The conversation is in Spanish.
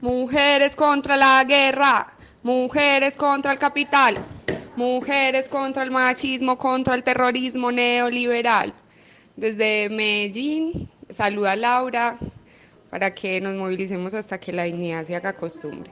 Mujeres contra la guerra, mujeres contra el capital, mujeres contra el machismo, contra el terrorismo neoliberal. Desde Medellín, saluda Laura para que nos movilicemos hasta que la dignidad se haga costumbre.